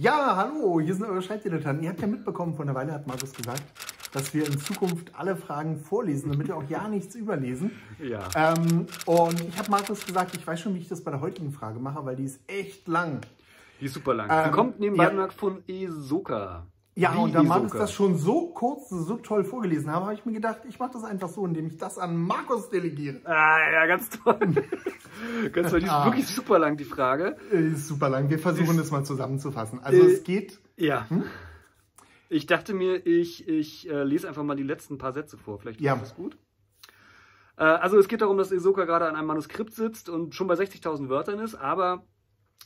Ja, hallo, hier sind eure Schreibdilettanten. Ihr habt ja mitbekommen, vor einer Weile hat Markus gesagt, dass wir in Zukunft alle Fragen vorlesen, damit wir auch ja nichts überlesen. Ja. Ähm, und ich habe Markus gesagt, ich weiß schon, wie ich das bei der heutigen Frage mache, weil die ist echt lang. Die ist super lang. Ähm, kommt nebenbei ja. von Esoka. Ja, Wie und da Markus das schon so kurz, so toll vorgelesen habe, habe ich mir gedacht, ich mache das einfach so, indem ich das an Markus delegiere. Ah, ja, ganz toll. ganz toll. Die ist Ah. wirklich super lang, die Frage. Äh, Ist super lang. Wir versuchen Ist- das mal zusammenzufassen. Also Äh, es geht. Ja. Ich dachte mir, ich, ich äh, lese einfach mal die letzten paar Sätze vor. Vielleicht Ja. ist das gut. Äh, also es geht darum, dass Esoka gerade an einem Manuskript sitzt und schon bei 60.000 Wörtern ist, aber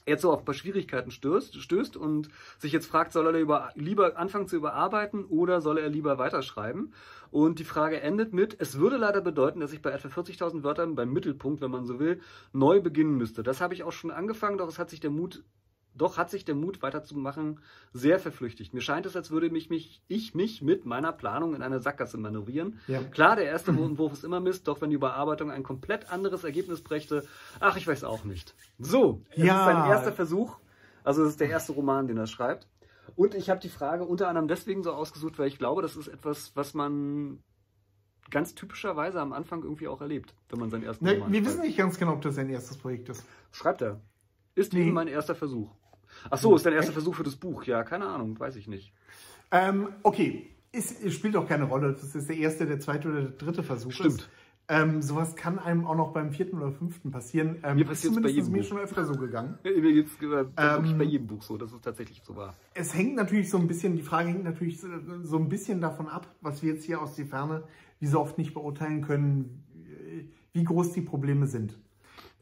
jetzt so auf ein paar Schwierigkeiten stößt, stößt und sich jetzt fragt, soll er über, lieber anfangen zu überarbeiten oder soll er lieber weiterschreiben? Und die Frage endet mit, es würde leider bedeuten, dass ich bei etwa 40.000 Wörtern beim Mittelpunkt, wenn man so will, neu beginnen müsste. Das habe ich auch schon angefangen, doch es hat sich der Mut doch hat sich der Mut weiterzumachen sehr verflüchtigt. Mir scheint es, als würde mich, mich, ich mich mit meiner Planung in eine Sackgasse manövrieren. Ja. Klar, der erste Entwurf ist immer Mist, doch wenn die Überarbeitung ein komplett anderes Ergebnis brächte, ach, ich weiß auch nicht. So, es Ja. ist sein erster Versuch. Also es ist der erste Roman, den er schreibt. Und ich habe die Frage unter anderem deswegen so ausgesucht, weil ich glaube, das ist etwas, was man ganz typischerweise am Anfang irgendwie auch erlebt, wenn man seinen ersten Ne, Roman wir schreibt. wissen nicht ganz genau, ob das sein erstes Projekt ist. Schreibt er. Ist Nee. eben mein erster Versuch. Ach so, ist dein erster Versuch für das Buch? Ja, keine Ahnung, weiß ich nicht. Ähm, okay, ist, es spielt auch keine Rolle. Das ist der erste, der zweite oder der dritte Versuch. Stimmt. Ist. Ähm, sowas kann einem auch noch beim vierten oder fünften passieren. Ähm, Mir passiert's ist bei zumindest jedem mir Buch. schon öfter so gegangen. Mir geht's äh, wirklich Ähm, bei jedem Buch so, dass es tatsächlich so war. Es hängt natürlich so ein bisschen, die Frage hängt natürlich so, so ein bisschen davon ab, was wir jetzt hier aus der Ferne, wie so oft nicht beurteilen können, wie groß die Probleme sind.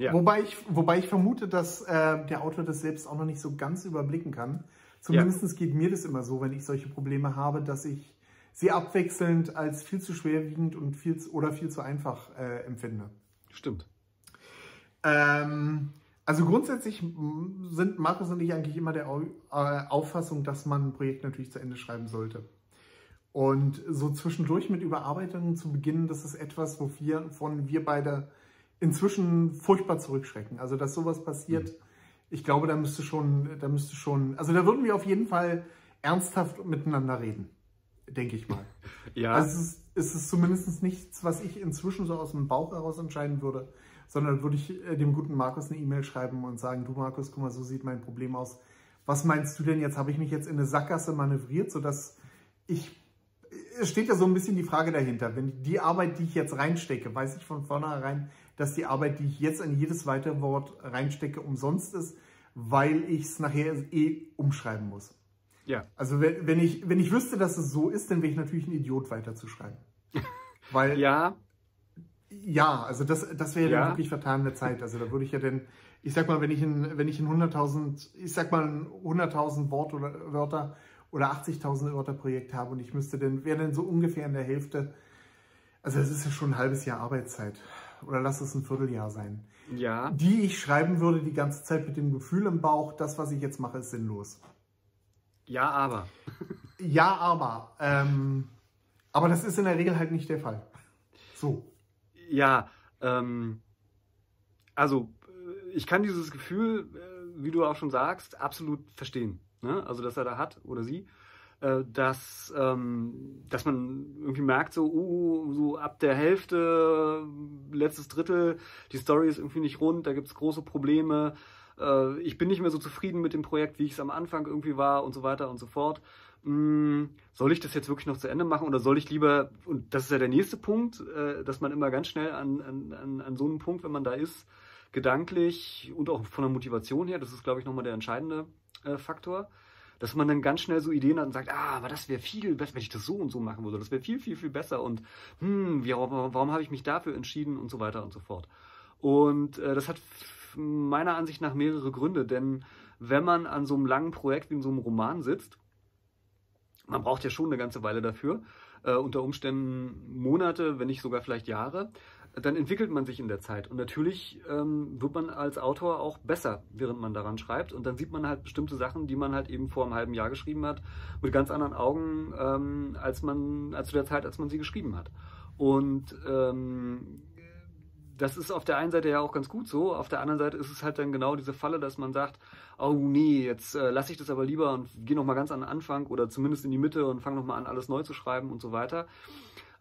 Ja. Wobei, ich, wobei ich vermute, dass äh, der Autor das selbst auch noch nicht so ganz überblicken kann. Zumindest geht mir das immer so, wenn ich solche Probleme habe, dass ich sie abwechselnd als viel zu schwerwiegend und viel zu, oder viel zu einfach äh, empfinde. Stimmt. Ähm, also grundsätzlich sind Markus und ich eigentlich immer der Au äh, Auffassung, dass man ein Projekt natürlich zu Ende schreiben sollte. Und so zwischendurch mit Überarbeitungen zu beginnen, das ist etwas, wovon wir beide inzwischen furchtbar zurückschrecken. Also dass sowas passiert, ich glaube, da müsste schon, da müsste schon, also da würden wir auf jeden Fall ernsthaft miteinander reden, denke ich mal. Ja, Also es ist, es ist zumindest nichts, was ich inzwischen so aus dem Bauch heraus entscheiden würde, sondern würde ich äh, dem guten Markus eine E-Mail schreiben und sagen, du Markus, guck mal, so sieht mein Problem aus. Was meinst du denn jetzt? Habe ich mich jetzt in eine Sackgasse manövriert, sodass ich, es steht ja so ein bisschen die Frage dahinter, wenn die Arbeit, die ich jetzt reinstecke, weiß ich von vornherein, dass die Arbeit, die ich jetzt in jedes weitere Wort reinstecke, umsonst ist, weil ich es nachher eh umschreiben muss. ja. Also wenn, wenn, ich, wenn ich wüsste, dass es so ist, dann wäre ich natürlich ein Idiot weiterzuschreiben. Weil ja, Ja, also das, das wäre Ja. dann wirklich vertane Zeit. Also da würde ich ja dann, ich sag mal, wenn ich in, wenn ich in 100.000, ich sag mal 100.000 Wort oder Wörter oder 80.000 Wörter Projekt habe und ich müsste dann, wäre dann so ungefähr in der Hälfte, also das ist ja schon ein halbes Jahr Arbeitszeit. Oder lass es ein Vierteljahr sein. ja. Die ich schreiben würde die ganze Zeit mit dem Gefühl im Bauch, das, was ich jetzt mache, ist sinnlos. Ja, aber. Ja, aber. Ähm, aber das ist in der Regel halt nicht der Fall. So. Ja, ähm, also äh, ich kann dieses Gefühl, äh, wie du auch schon sagst, absolut verstehen. Ne? Also, dass er da hat oder sie, dass, ähm, dass man irgendwie merkt, so, uh, so ab der Hälfte, letztes Drittel, die Story ist irgendwie nicht rund, da gibt es große Probleme. Äh, ich bin nicht mehr so zufrieden mit dem Projekt, wie ich es am Anfang irgendwie war und so weiter und so fort. Mm, soll ich das jetzt wirklich noch zu Ende machen oder soll ich lieber, und das ist ja der nächste Punkt, äh, dass man immer ganz schnell an, an, an, an so einem Punkt, wenn man da ist, gedanklich und auch von der Motivation her, das ist, glaube ich, nochmal der entscheidende äh, Faktor, dass man dann ganz schnell so Ideen hat und sagt, ah, aber das wäre viel besser, wenn ich das so und so machen würde, das wäre viel, viel, viel besser und hm, warum, warum habe ich mich dafür entschieden und so weiter und so fort. Und äh, das hat meiner Ansicht nach mehrere Gründe, denn wenn man an so einem langen Projekt wie in so einem Roman sitzt, man braucht ja schon eine ganze Weile dafür, äh, unter Umständen Monate, wenn nicht sogar vielleicht Jahre, dann entwickelt man sich in der Zeit. Und natürlich ähm, wird man als Autor auch besser, während man daran schreibt. Und dann sieht man halt bestimmte Sachen, die man halt eben vor einem halben Jahr geschrieben hat, mit ganz anderen Augen, ähm, als man, als zu der Zeit, als man sie geschrieben hat. Und ähm, das ist auf der einen Seite ja auch ganz gut so, auf der anderen Seite ist es halt dann genau diese Falle, dass man sagt, oh nee, jetzt äh, lasse ich das aber lieber und gehe nochmal ganz an den Anfang oder zumindest in die Mitte und fange nochmal an, alles neu zu schreiben und so weiter.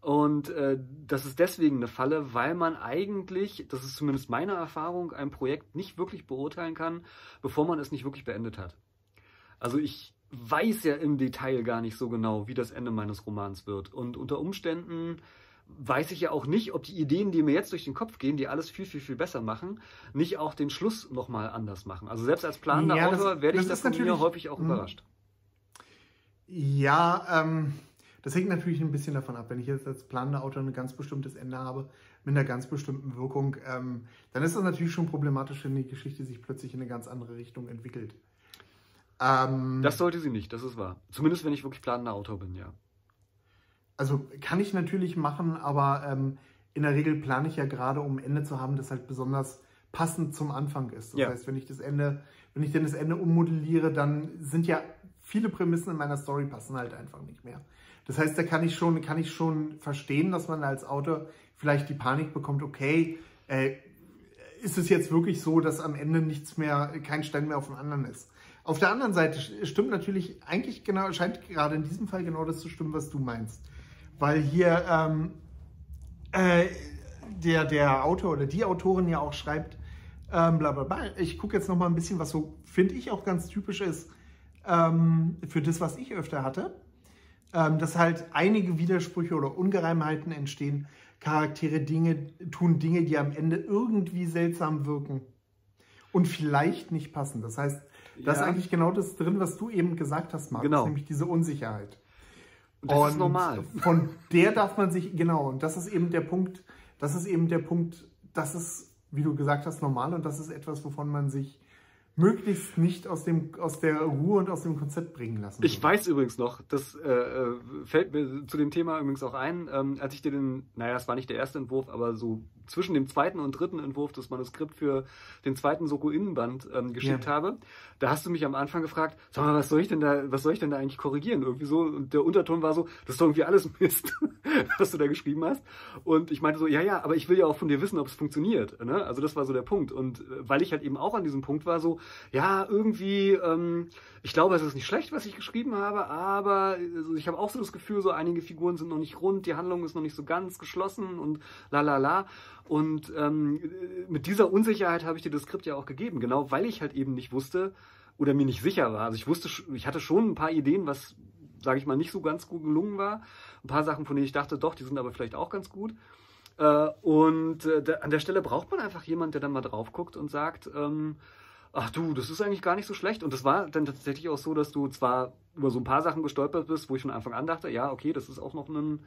Und äh, das ist deswegen eine Falle, weil man eigentlich, das ist zumindest meine Erfahrung, ein Projekt nicht wirklich beurteilen kann, bevor man es nicht wirklich beendet hat. Also ich weiß ja im Detail gar nicht so genau, wie das Ende meines Romans wird. Und unter Umständen weiß ich ja auch nicht, ob die Ideen, die mir jetzt durch den Kopf gehen, die alles viel, viel, viel besser machen, nicht auch den Schluss nochmal anders machen. Also selbst als planender ja, Autor werde ich das, von mir häufig auch mh. überrascht. Ja, ähm, das hängt natürlich ein bisschen davon ab. Wenn ich jetzt als planender Autor ein ganz bestimmtes Ende habe, mit einer ganz bestimmten Wirkung, ähm, dann ist das natürlich schon problematisch, wenn die Geschichte sich plötzlich in eine ganz andere Richtung entwickelt. Ähm, das sollte sie nicht, das ist wahr. Zumindest wenn ich wirklich planender Autor bin, ja. Also kann ich natürlich machen, aber ähm, in der Regel plane ich ja gerade, um ein Ende zu haben, das halt besonders passend zum Anfang ist. Das ja. heißt, wenn ich das Ende, wenn ich denn das Ende ummodelliere, dann sind ja viele Prämissen in meiner Story passen halt einfach nicht mehr. Das heißt, da kann ich schon, kann ich schon verstehen, dass man als Autor vielleicht die Panik bekommt, okay, äh, ist es jetzt wirklich so, dass am Ende nichts mehr, kein Stein mehr auf dem anderen ist. Auf der anderen Seite stimmt natürlich eigentlich genau, scheint gerade in diesem Fall genau das zu stimmen, was du meinst weil hier ähm, äh, der, der Autor oder die Autorin ja auch schreibt, ähm, bla bla bla. Ich gucke jetzt noch mal ein bisschen, was so, finde ich, auch ganz typisch ist ähm, für das, was ich öfter hatte. Ähm, dass halt einige Widersprüche oder Ungereimheiten entstehen. Charaktere Dinge, tun Dinge, die am Ende irgendwie seltsam wirken und vielleicht nicht passen. Das heißt, da ja. ist eigentlich genau das drin, was du eben gesagt hast, Markus, genau. nämlich diese Unsicherheit. Und das und ist normal. Von der darf man sich, genau, und das ist eben der Punkt, das ist eben der Punkt, das ist, wie du gesagt hast, normal und das ist etwas, wovon man sich möglichst nicht aus, dem, aus der Ruhe und aus dem Konzept bringen lassen. Ich weiß übrigens noch, das äh, äh, fällt mir zu dem Thema übrigens auch ein, ähm, als ich dir den, naja, es war nicht der erste Entwurf, aber so zwischen dem zweiten und dritten Entwurf das Manuskript für den zweiten Soko-Innenband ähm, geschickt ja. habe, da hast du mich am Anfang gefragt, sag mal, was soll ich denn da, was soll ich denn da eigentlich korrigieren? Irgendwie so, und der Unterton war so, das ist doch irgendwie alles Mist, was du da geschrieben hast. Und ich meinte so, ja, ja, aber ich will ja auch von dir wissen, ob es funktioniert. Ne? Also das war so der Punkt. Und äh, weil ich halt eben auch an diesem Punkt war, so, ja, irgendwie, ähm, ich glaube, es ist nicht schlecht, was ich geschrieben habe, aber also ich habe auch so das Gefühl, so einige Figuren sind noch nicht rund, die Handlung ist noch nicht so ganz geschlossen und la la la. Und ähm, mit dieser Unsicherheit habe ich dir das Skript ja auch gegeben, genau weil ich halt eben nicht wusste oder mir nicht sicher war. Also ich wusste, ich hatte schon ein paar Ideen, was, sage ich mal, nicht so ganz gut gelungen war. Ein paar Sachen, von denen ich dachte, doch, die sind aber vielleicht auch ganz gut. Äh, und äh, an der Stelle braucht man einfach jemanden, der dann mal drauf guckt und sagt, ähm, ach du, das ist eigentlich gar nicht so schlecht. Und das war dann tatsächlich auch so, dass du zwar über so ein paar Sachen gestolpert bist, wo ich von Anfang an dachte, ja, okay, das ist auch noch ein,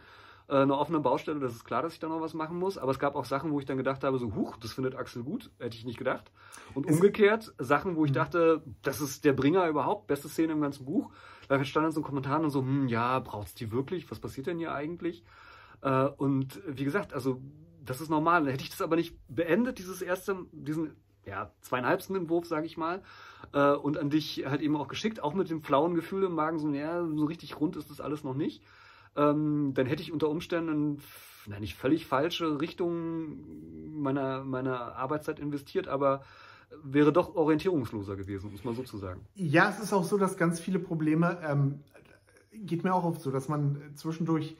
äh, eine offene Baustelle, das ist klar, dass ich da noch was machen muss. Aber es gab auch Sachen, wo ich dann gedacht habe, so, huch, das findet Axel gut, hätte ich nicht gedacht. Und umgekehrt, Sachen, wo ich mhm. dachte, das ist der Bringer überhaupt, beste Szene im ganzen Buch. Da stand dann so ein Kommentar und so, hm, ja, braucht's die wirklich? Was passiert denn hier eigentlich? Äh, und wie gesagt, also das ist normal. Hätte ich das aber nicht beendet, dieses erste, diesen ja, zweieinhalbsten Entwurf, sage ich mal, äh, und an dich halt eben auch geschickt, auch mit dem flauen Gefühl im Magen, so, ja, so richtig rund ist das alles noch nicht. Ähm, dann hätte ich unter Umständen na, nicht völlig falsche Richtung meiner, meiner Arbeitszeit investiert, aber wäre doch orientierungsloser gewesen, muss man so zu sagen. Ja, es ist auch so, dass ganz viele Probleme, ähm, geht mir auch oft so, dass man zwischendurch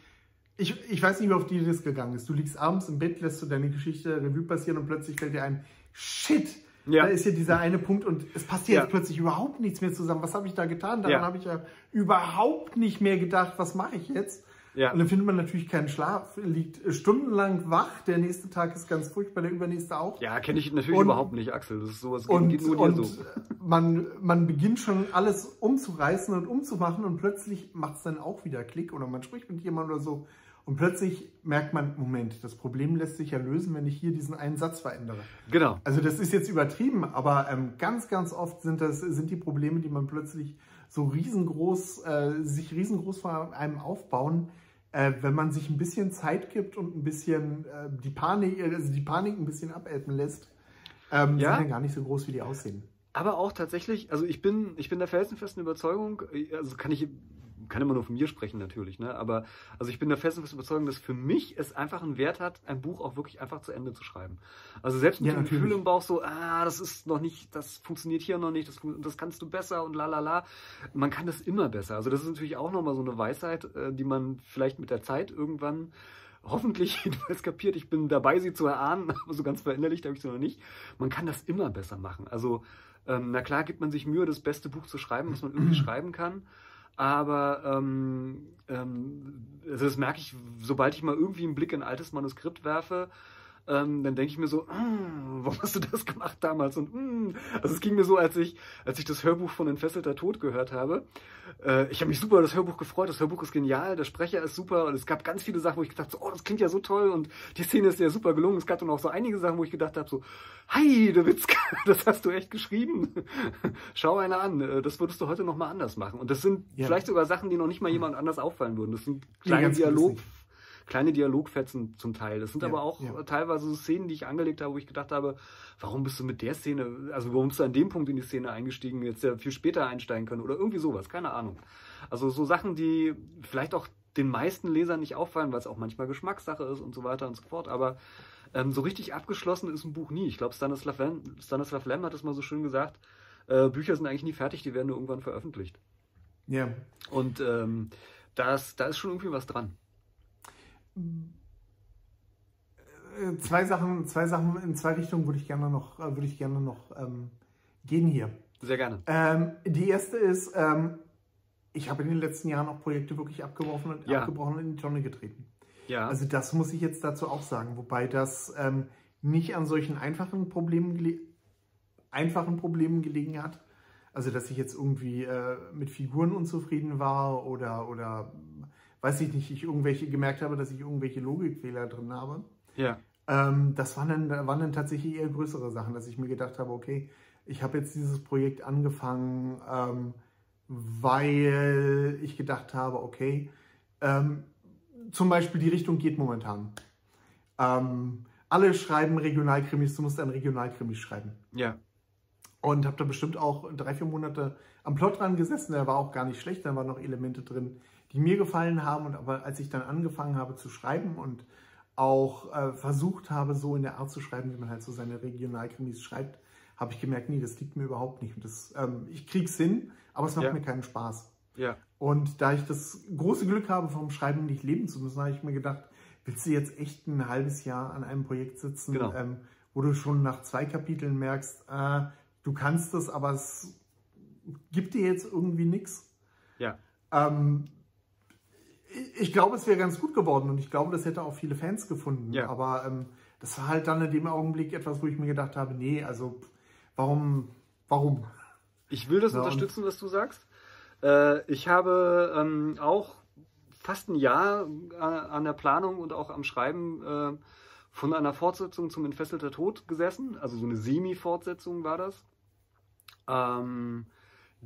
ich, ich weiß nicht, wie auf die das gegangen ist. Du liegst abends im Bett, lässt du deine Geschichte Revue passieren und plötzlich fällt dir ein, shit, ja. da ist hier dieser eine Punkt und es passt hier ja. jetzt plötzlich überhaupt nichts mehr zusammen. Was habe ich da getan? Daran ja. habe ich ja überhaupt nicht mehr gedacht, was mache ich jetzt? Ja. Und dann findet man natürlich keinen Schlaf, liegt stundenlang wach, der nächste Tag ist ganz furchtbar, der übernächste auch. Ja, kenne ich natürlich und, überhaupt nicht, Axel. Das ist sowas und, geht nur dir so. Man, man beginnt schon alles umzureißen und umzumachen und plötzlich macht es dann auch wieder Klick oder man spricht mit jemandem oder so und plötzlich merkt man, Moment, das Problem lässt sich ja lösen, wenn ich hier diesen einen Satz verändere. Genau. Also das ist jetzt übertrieben, aber ähm, ganz, ganz oft sind das sind die Probleme, die man plötzlich so riesengroß, äh, sich riesengroß vor einem aufbauen, äh, wenn man sich ein bisschen Zeit gibt und ein bisschen äh, die Panik, also die Panik ein bisschen abelten lässt, ähm, ja. sind dann gar nicht so groß, wie die aussehen. Aber auch tatsächlich, also ich bin, ich bin der felsenfesten Überzeugung, also kann ich kann immer nur von mir sprechen natürlich, ne? aber also ich bin der festen Überzeugung, dass für mich es einfach einen Wert hat, ein Buch auch wirklich einfach zu Ende zu schreiben. Also selbst mit ja, dem Gefühl im Bauch so, ah, das ist noch nicht, das funktioniert hier noch nicht, das, das kannst du besser und la la la. Man kann das immer besser. Also das ist natürlich auch nochmal so eine Weisheit, äh, die man vielleicht mit der Zeit irgendwann hoffentlich jedenfalls kapiert. Ich bin dabei, sie zu erahnen, aber so ganz verinnerlicht habe ich sie noch nicht. Man kann das immer besser machen. Also, ähm, na klar, gibt man sich Mühe, das beste Buch zu schreiben, was man irgendwie schreiben kann. Aber ähm, ähm, also das merke ich, sobald ich mal irgendwie einen Blick in ein altes Manuskript werfe, ähm, dann denke ich mir so, mm, warum hast du das gemacht damals? Und mm. also es ging mir so, als ich, als ich das Hörbuch von Entfesselter Tod gehört habe. Äh, ich habe mich super über das Hörbuch gefreut. Das Hörbuch ist genial, der Sprecher ist super und es gab ganz viele Sachen, wo ich gedacht habe, so, oh, das klingt ja so toll und die Szene ist ja super gelungen. Es gab dann auch so einige Sachen, wo ich gedacht habe, so, hi, der Witzka, das hast du echt geschrieben. Schau einer an, äh, das würdest du heute nochmal anders machen. Und das sind ja. vielleicht sogar Sachen, die noch nicht mal jemand anders auffallen würden. Das sind kleine Dialog kleine Dialogfetzen zum Teil. Das sind ja, aber auch ja. teilweise so Szenen, die ich angelegt habe, wo ich gedacht habe, warum bist du mit der Szene, also warum bist du an dem Punkt in die Szene eingestiegen, jetzt ja viel später einsteigen können oder irgendwie sowas, keine Ahnung. Also so Sachen, die vielleicht auch den meisten Lesern nicht auffallen, weil es auch manchmal Geschmackssache ist und so weiter und so fort, aber ähm, so richtig abgeschlossen ist ein Buch nie. Ich glaube, Stanislav Lem, Stanislav Lem hat es mal so schön gesagt, äh, Bücher sind eigentlich nie fertig, die werden nur irgendwann veröffentlicht. Ja. Und ähm, das, da ist schon irgendwie was dran. Äh, zwei Sachen, zwei Sachen in zwei Richtungen würde ich gerne noch, äh, würde ich gerne noch ähm, gehen hier. Sehr gerne. Ähm, die erste ist, ähm, ich habe in den letzten Jahren auch Projekte wirklich abgebrochen und ja. abgebrochen in die Tonne getreten. Ja. Also das muss ich jetzt dazu auch sagen, wobei das ähm, nicht an solchen einfachen Problemen, einfachen Problemen gelegen hat. Also dass ich jetzt irgendwie äh, mit Figuren unzufrieden war oder, oder weiß ich nicht, ich irgendwelche gemerkt habe, dass ich irgendwelche Logikfehler drin habe. Ja. Ähm, das waren dann, waren dann tatsächlich eher größere Sachen, dass ich mir gedacht habe, okay, ich habe jetzt dieses Projekt angefangen, ähm, weil ich gedacht habe, okay, ähm, zum Beispiel die Richtung geht momentan. Ähm, alle schreiben Regionalkrimis, du musst ein Regionalkrimis schreiben. Ja. Und habe da bestimmt auch drei, vier Monate am Plot dran gesessen. Der war auch gar nicht schlecht, da waren noch Elemente drin, die mir gefallen haben. Und aber als ich dann angefangen habe zu schreiben und auch äh, versucht habe, so in der Art zu schreiben, wie man halt so seine Regionalkrimis schreibt, habe ich gemerkt, nee, das liegt mir überhaupt nicht. Und das, ähm, ich krieg's hin, aber es macht ja. mir keinen Spaß. Ja. Und da ich das große Glück habe, vom Schreiben nicht leben zu müssen, habe ich mir gedacht, willst du jetzt echt ein halbes Jahr an einem Projekt sitzen, genau. ähm, wo du schon nach zwei Kapiteln merkst, äh, du kannst das, aber es gibt dir jetzt irgendwie nichts. Ja. Ähm, ich glaube, es wäre ganz gut geworden und ich glaube, das hätte auch viele Fans gefunden. Ja. Aber ähm, das war halt dann in dem Augenblick etwas, wo ich mir gedacht habe, nee, also warum, warum? Ich will das ja, unterstützen, was du sagst. Äh, ich habe ähm, auch fast ein Jahr äh, an der Planung und auch am Schreiben äh, von einer Fortsetzung zum Entfesselter Tod gesessen. Also so eine Semi-Fortsetzung war das. Ähm,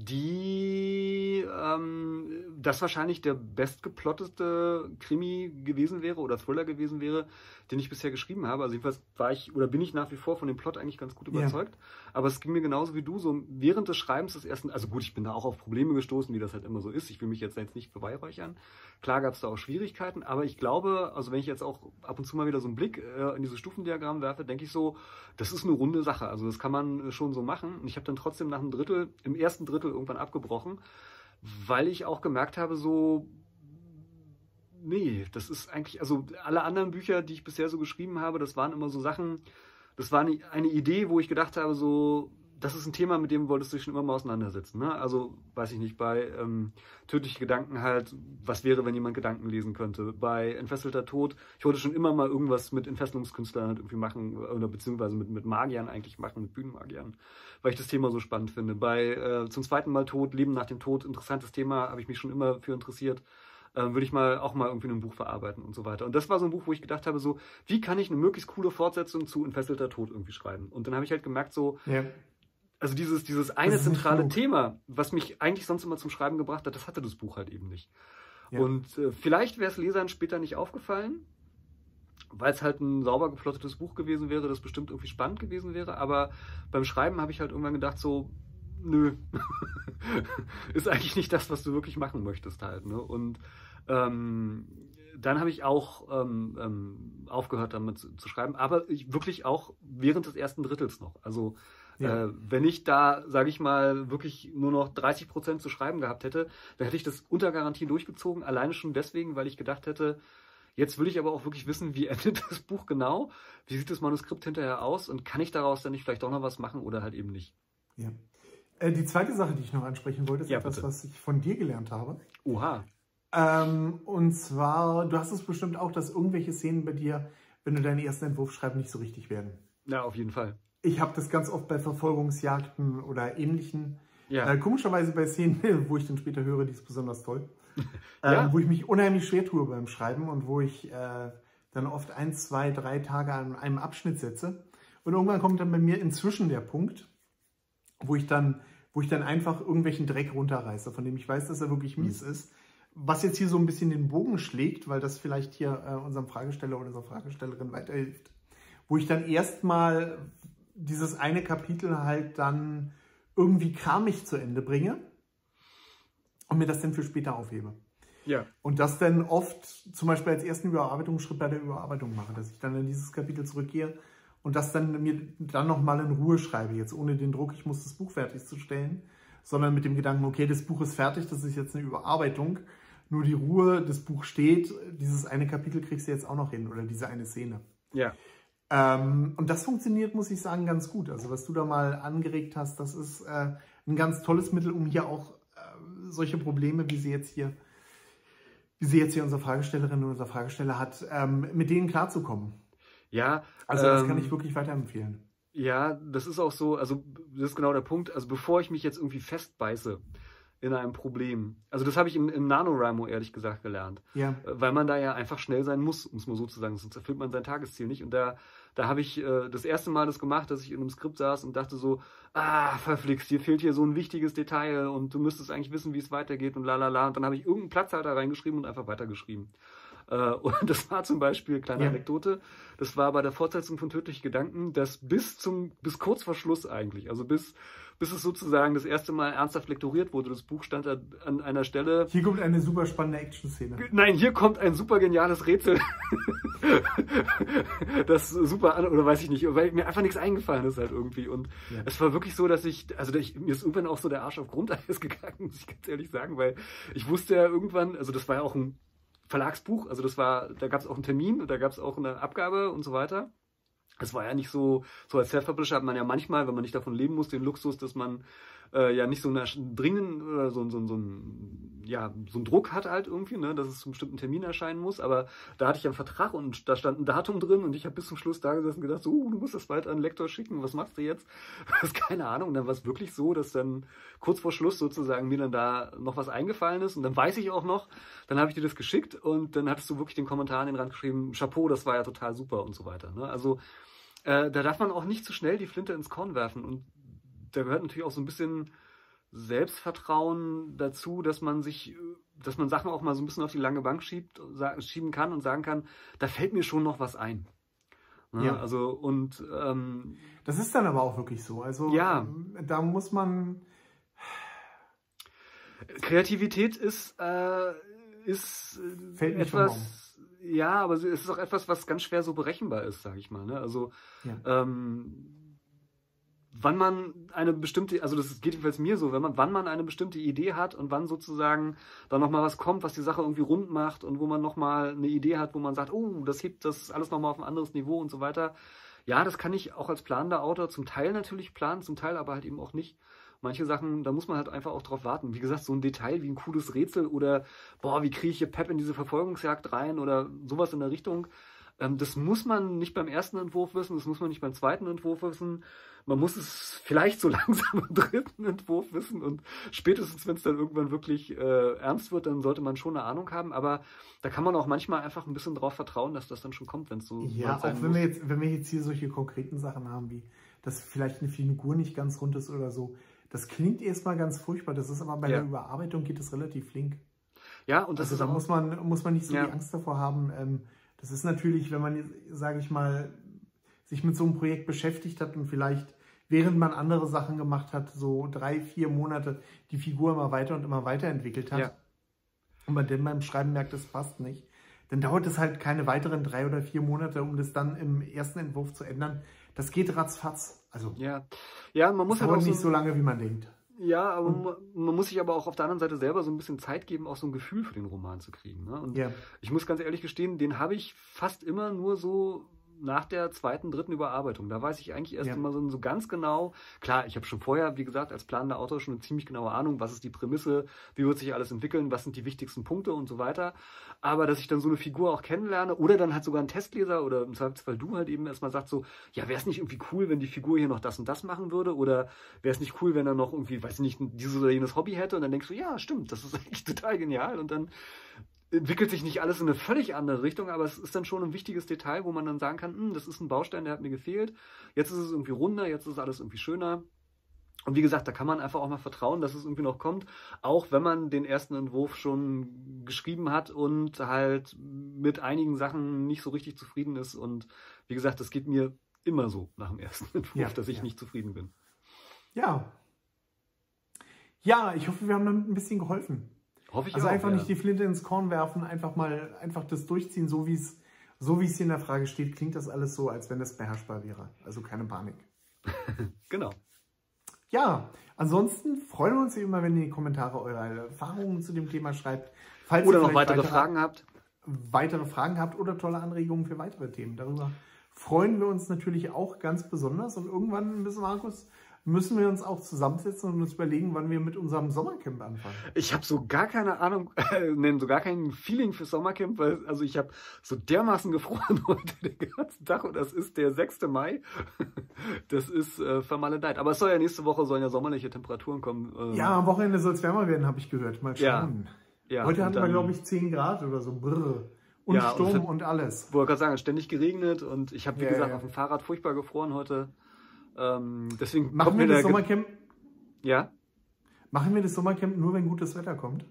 die ähm, das wahrscheinlich der bestgeplottete Krimi gewesen wäre oder Thriller gewesen wäre, den ich bisher geschrieben habe. Also jedenfalls war ich oder bin ich nach wie vor von dem Plot eigentlich ganz gut überzeugt. Ja. Aber es ging mir genauso wie du, so während des Schreibens des ersten, also gut, ich bin da auch auf Probleme gestoßen, wie das halt immer so ist. Ich will mich jetzt, jetzt nicht beweihräuchern. Klar gab es da auch Schwierigkeiten, aber ich glaube, also wenn ich jetzt auch ab und zu mal wieder so einen Blick äh, in dieses Stufendiagramm werfe, denke ich so, das ist eine runde Sache. Also das kann man schon so machen. Und ich habe dann trotzdem nach einem Drittel, im ersten Drittel irgendwann abgebrochen, weil ich auch gemerkt habe, so nee, das ist eigentlich, also alle anderen Bücher, die ich bisher so geschrieben habe, das waren immer so Sachen, das war eine Idee, wo ich gedacht habe, so, das ist ein Thema, mit dem wolltest du dich schon immer mal auseinandersetzen. Ne? Also, weiß ich nicht, bei ähm, Tödliche Gedanken halt, was wäre, wenn jemand Gedanken lesen könnte? Bei Entfesselter Tod, ich wollte schon immer mal irgendwas mit Entfesselungskünstlern halt irgendwie machen, oder beziehungsweise mit, mit Magiern eigentlich machen, mit Bühnenmagiern, weil ich das Thema so spannend finde. Bei äh, Zum zweiten Mal Tod, Leben nach dem Tod, interessantes Thema, habe ich mich schon immer für interessiert äh, würde ich mal auch mal irgendwie in einem Buch verarbeiten und so weiter. Und das war so ein Buch, wo ich gedacht habe, so, wie kann ich eine möglichst coole Fortsetzung zu Entfesselter Tod irgendwie schreiben? Und dann habe ich halt gemerkt, so, ja. also dieses, dieses eine zentrale Thema, was mich eigentlich sonst immer zum Schreiben gebracht hat, das hatte das Buch halt eben nicht. Ja. Und äh, vielleicht wäre es Lesern später nicht aufgefallen, weil es halt ein sauber geplottetes Buch gewesen wäre, das bestimmt irgendwie spannend gewesen wäre. Aber beim Schreiben habe ich halt irgendwann gedacht, so, nö. ist eigentlich nicht das, was du wirklich machen möchtest halt. Ne? Und ähm, dann habe ich auch ähm, ähm, aufgehört damit zu, zu, schreiben, aber ich, wirklich auch während des ersten Drittels noch. Also ja. äh, wenn ich da, sage ich mal, wirklich nur noch 30 Prozent zu schreiben gehabt hätte, dann hätte ich das unter Garantie durchgezogen, alleine schon deswegen, weil ich gedacht hätte, jetzt will ich aber auch wirklich wissen, wie endet das Buch genau, wie sieht das Manuskript hinterher aus und kann ich daraus dann nicht vielleicht auch noch was machen oder halt eben nicht. Ja. Äh, die zweite Sache, die ich noch ansprechen wollte, ist ja, etwas, bitte. was ich von dir gelernt habe. Oha. Ähm, und zwar, du hast es bestimmt auch, dass irgendwelche Szenen bei dir, wenn du deinen ersten Entwurf schreibst, nicht so richtig werden. Ja, auf jeden Fall. Ich habe das ganz oft bei Verfolgungsjagden oder ähnlichen. Ja. Äh, komischerweise bei Szenen, wo ich dann später höre, die ist besonders toll. ja. ähm, wo ich mich unheimlich schwer tue beim Schreiben und wo ich äh, dann oft ein, zwei, drei Tage an einem Abschnitt setze. Und irgendwann kommt dann bei mir inzwischen der Punkt, wo ich dann, wo ich dann einfach irgendwelchen Dreck runterreiße, von dem ich weiß, dass er wirklich mies mhm. ist was jetzt hier so ein bisschen den Bogen schlägt, weil das vielleicht hier äh, unserem Fragesteller oder unserer Fragestellerin weiterhilft, wo ich dann erstmal dieses eine Kapitel halt dann irgendwie kramig zu Ende bringe und mir das dann für später aufhebe. Ja. Und das dann oft zum Beispiel als ersten Überarbeitungsschritt bei der Überarbeitung mache, dass ich dann in dieses Kapitel zurückgehe und das dann mir dann nochmal in Ruhe schreibe, jetzt ohne den Druck, ich muss das Buch fertigzustellen, sondern mit dem Gedanken, okay, das Buch ist fertig, das ist jetzt eine Überarbeitung nur die Ruhe, das Buch steht, dieses eine Kapitel kriegst du jetzt auch noch hin oder diese eine Szene. Ja. Ähm, und das funktioniert, muss ich sagen, ganz gut. Also was du da mal angeregt hast, das ist äh, ein ganz tolles Mittel, um hier auch äh, solche Probleme, wie sie jetzt hier, wie sie jetzt hier unsere Fragestellerin oder unser Fragesteller hat, ähm, mit denen klarzukommen. Ja. Also das ähm, kann ich wirklich weiterempfehlen. Ja, das ist auch so, also das ist genau der Punkt. Also bevor ich mich jetzt irgendwie festbeiße, in einem Problem. Also das habe ich im, im NaNoWriMo ehrlich gesagt gelernt. Ja. Äh, weil man da ja einfach schnell sein muss, um es mal so zu sagen, sonst erfüllt man sein Tagesziel nicht. Und da, da habe ich äh, das erste Mal das gemacht, dass ich in einem Skript saß und dachte so, ah, verflixt, dir fehlt hier so ein wichtiges Detail und du müsstest eigentlich wissen, wie es weitergeht und la la la. Und dann habe ich irgendeinen Platzhalter reingeschrieben und einfach weitergeschrieben. Äh, und das war zum Beispiel, kleine ja. Anekdote, das war bei der Fortsetzung von Tödliche Gedanken, dass bis zum, bis kurz vor Schluss eigentlich, also bis bis es sozusagen das erste Mal ernsthaft lektoriert wurde. Das Buch stand an einer Stelle. Hier kommt eine super spannende Action-Szene. Nein, hier kommt ein super geniales Rätsel. das super an, oder weiß ich nicht, weil mir einfach nichts eingefallen ist halt irgendwie. Und ja. es war wirklich so, dass ich, also ich, mir ist irgendwann auch so der Arsch auf Grundeis gegangen, muss ich ganz ehrlich sagen, weil ich wusste ja irgendwann, also das war ja auch ein Verlagsbuch, also das war, da gab es auch einen Termin und da gab es auch eine Abgabe und so weiter. Es war ja nicht so, so als Self-Publisher hat man ja manchmal, wenn man nicht davon leben muss, den Luxus, dass man äh, ja nicht so einen dringenden oder so, so, so, ein, ja, so einen Druck hat halt irgendwie, ne, dass es zu einem bestimmten Termin erscheinen muss. Aber da hatte ich einen Vertrag und da stand ein Datum drin und ich habe bis zum Schluss da gesessen und gedacht, so, du musst das bald an den Lektor schicken, was machst du jetzt? Das keine Ahnung. Und dann war es wirklich so, dass dann kurz vor Schluss sozusagen mir dann da noch was eingefallen ist und dann weiß ich auch noch, dann habe ich dir das geschickt und dann hattest du wirklich den Kommentar an den Rand geschrieben, Chapeau, das war ja total super und so weiter. Ne? Also äh, da darf man auch nicht zu schnell die Flinte ins Korn werfen und da gehört natürlich auch so ein bisschen Selbstvertrauen dazu, dass man sich, dass man Sachen auch mal so ein bisschen auf die lange Bank schiebt, schieben kann und sagen kann, da fällt mir schon noch was ein. Ne? Ja. Also und ähm, das ist dann aber auch wirklich so. Also ja, da muss man Kreativität ist äh, ist Fällt etwas. Ja, aber es ist auch etwas, was ganz schwer so berechenbar ist, sage ich mal. Ne? Also ja. ähm, wann man eine bestimmte, also das geht jedenfalls mir so, wenn man, wann man eine bestimmte Idee hat und wann sozusagen da nochmal was kommt, was die Sache irgendwie rund macht und wo man nochmal eine Idee hat, wo man sagt, oh, das hebt das alles nochmal auf ein anderes Niveau und so weiter. Ja, das kann ich auch als planender Autor zum Teil natürlich planen, zum Teil aber halt eben auch nicht. Manche Sachen, da muss man halt einfach auch drauf warten. Wie gesagt, so ein Detail wie ein cooles Rätsel oder, boah, wie kriege ich hier Pep in diese Verfolgungsjagd rein oder sowas in der Richtung. Ähm, das muss man nicht beim ersten Entwurf wissen, das muss man nicht beim zweiten Entwurf wissen man muss es vielleicht so langsam im dritten Entwurf wissen und spätestens, wenn es dann irgendwann wirklich äh, ernst wird, dann sollte man schon eine Ahnung haben. Aber da kann man auch manchmal einfach ein bisschen drauf vertrauen, dass das dann schon kommt, wenn es so Ja, auch wenn muss. wir, jetzt, wenn wir jetzt hier solche konkreten Sachen haben, wie dass vielleicht eine Figur nicht ganz rund ist oder so. Das klingt erstmal ganz furchtbar, das ist aber bei ja. der Überarbeitung geht es relativ flink. Ja, und das also ist da muss man, muss man nicht so ja. die Angst davor haben. Ähm, das ist natürlich, wenn man, sage ich mal, sich mit so einem Projekt beschäftigt hat und vielleicht während man andere Sachen gemacht hat, so drei, vier Monate die Figur immer weiter und immer weiterentwickelt hat. Ja. Und man dann beim Schreiben merkt, das passt nicht. Dann dauert es halt keine weiteren drei oder vier Monate, um das dann im ersten Entwurf zu ändern. Das geht ratzfatz. Also ja, ja man muss halt auch nicht so lange, wie man denkt. Ja, aber man, man, muss sich aber auch auf der anderen Seite selber so ein bisschen Zeit geben, auch so ein Gefühl für den Roman zu kriegen. Ne? Und ja. ich muss ganz ehrlich gestehen, den habe ich fast immer nur so nach der zweiten, dritten Überarbeitung. Da weiß ich eigentlich erst ja. immer so, so, ganz genau, klar, ich habe schon vorher, wie gesagt, als planender Autor schon eine ziemlich genaue Ahnung, was ist die Prämisse, wie wird sich alles entwickeln, was sind die wichtigsten Punkte und so weiter. Aber dass ich dann so eine Figur auch kennenlerne oder dann halt sogar ein Testleser oder im Zweifelsfall du halt eben erstmal sagst so, ja, wäre es nicht irgendwie cool, wenn die Figur hier noch das und das machen würde oder wäre es nicht cool, wenn er noch irgendwie, weiß ich nicht, dieses oder jenes Hobby hätte und dann denkst du, ja, stimmt, das ist eigentlich total genial und dann entwickelt sich nicht alles in eine völlig andere Richtung, aber es ist dann schon ein wichtiges Detail, wo man dann sagen kann, hm, das ist ein Baustein, der hat mir gefehlt. Jetzt ist es irgendwie runder, jetzt ist alles irgendwie schöner. Und wie gesagt, da kann man einfach auch mal vertrauen, dass es irgendwie noch kommt, auch wenn man den ersten Entwurf schon geschrieben hat und halt mit einigen Sachen nicht so richtig zufrieden ist. Und wie gesagt, das geht mir immer so nach dem ersten Entwurf, ja, dass ich ja. nicht zufrieden bin. Ja. Ja, ich hoffe, wir haben damit ein bisschen geholfen. Hoffe ich also auch, einfach ja. nicht die Flinte ins Korn werfen, einfach mal einfach das durchziehen, so wie es so wie es hier in der Frage steht, klingt das alles so, als wenn das beherrschbar wäre. Also keine Panik. genau. Ja, ansonsten freuen wir uns immer, wenn ihr in die Kommentare eure Erfahrungen zu dem Thema schreibt. Falls oder noch weitere, weitere Fragen habt. Weitere Fragen habt oder tolle Anregungen für weitere Themen. Darüber freuen wir uns natürlich auch ganz besonders. Und irgendwann, bis Markus, müssen wir uns auch zusammensetzen und uns überlegen, wann wir mit unserem Sommercamp anfangen. Ich habe so gar keine Ahnung, äh, so gar kein Feeling für Sommercamp, weil also ich habe so dermaßen gefroren heute den ganzen Tag und das ist der 6. Mai. Das ist äh, vermaledeit. Aber es soll ja nächste Woche sollen ja sommerliche Temperaturen kommen. Ähm. Ja, am Wochenende soll es wärmer werden, habe ich gehört. Mal schauen. Ja, ja, heute hatten wir, glaube ich, 10 Grad oder so. Brrr. Und ja, Sturm und, und alles. Wollte gerade sagen, ständig geregnet und ich habe, wie ja, gesagt, auf dem Fahrrad furchtbar gefroren heute. Ähm, deswegen Machen wir das Sommercamp? Ja? Machen wir das Sommercamp nur, wenn gutes Wetter kommt?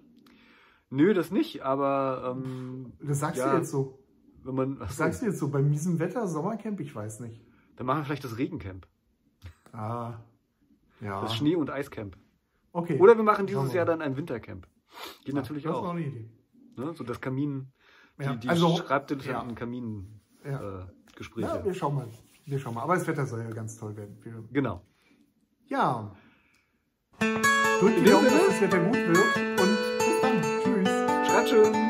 Nö, das nicht, aber. Ähm, das sagst ja, du jetzt so. Wenn man, das sagst du jetzt so, bei miesem Wetter Sommercamp, ich weiß nicht. Dann machen wir vielleicht das Regencamp. Ah. Ja. Das Schnee- und Eiscamp. Okay. Oder wir machen dieses Jahr dann ein Wintercamp. Geht ja, natürlich das auch. Das ist auch eine Idee. Ne? So das Kamin, ja. die, die also, Schreibtisch ja. Kamin-Gespräche. Äh, ja, wir schauen mal. Wir schauen mal. Aber das Wetter soll ja ganz toll werden. Wir genau. Ja. Drückt die Daumen, dass das Wetter gut wird und bis dann. Tschüss. Schreibt schön.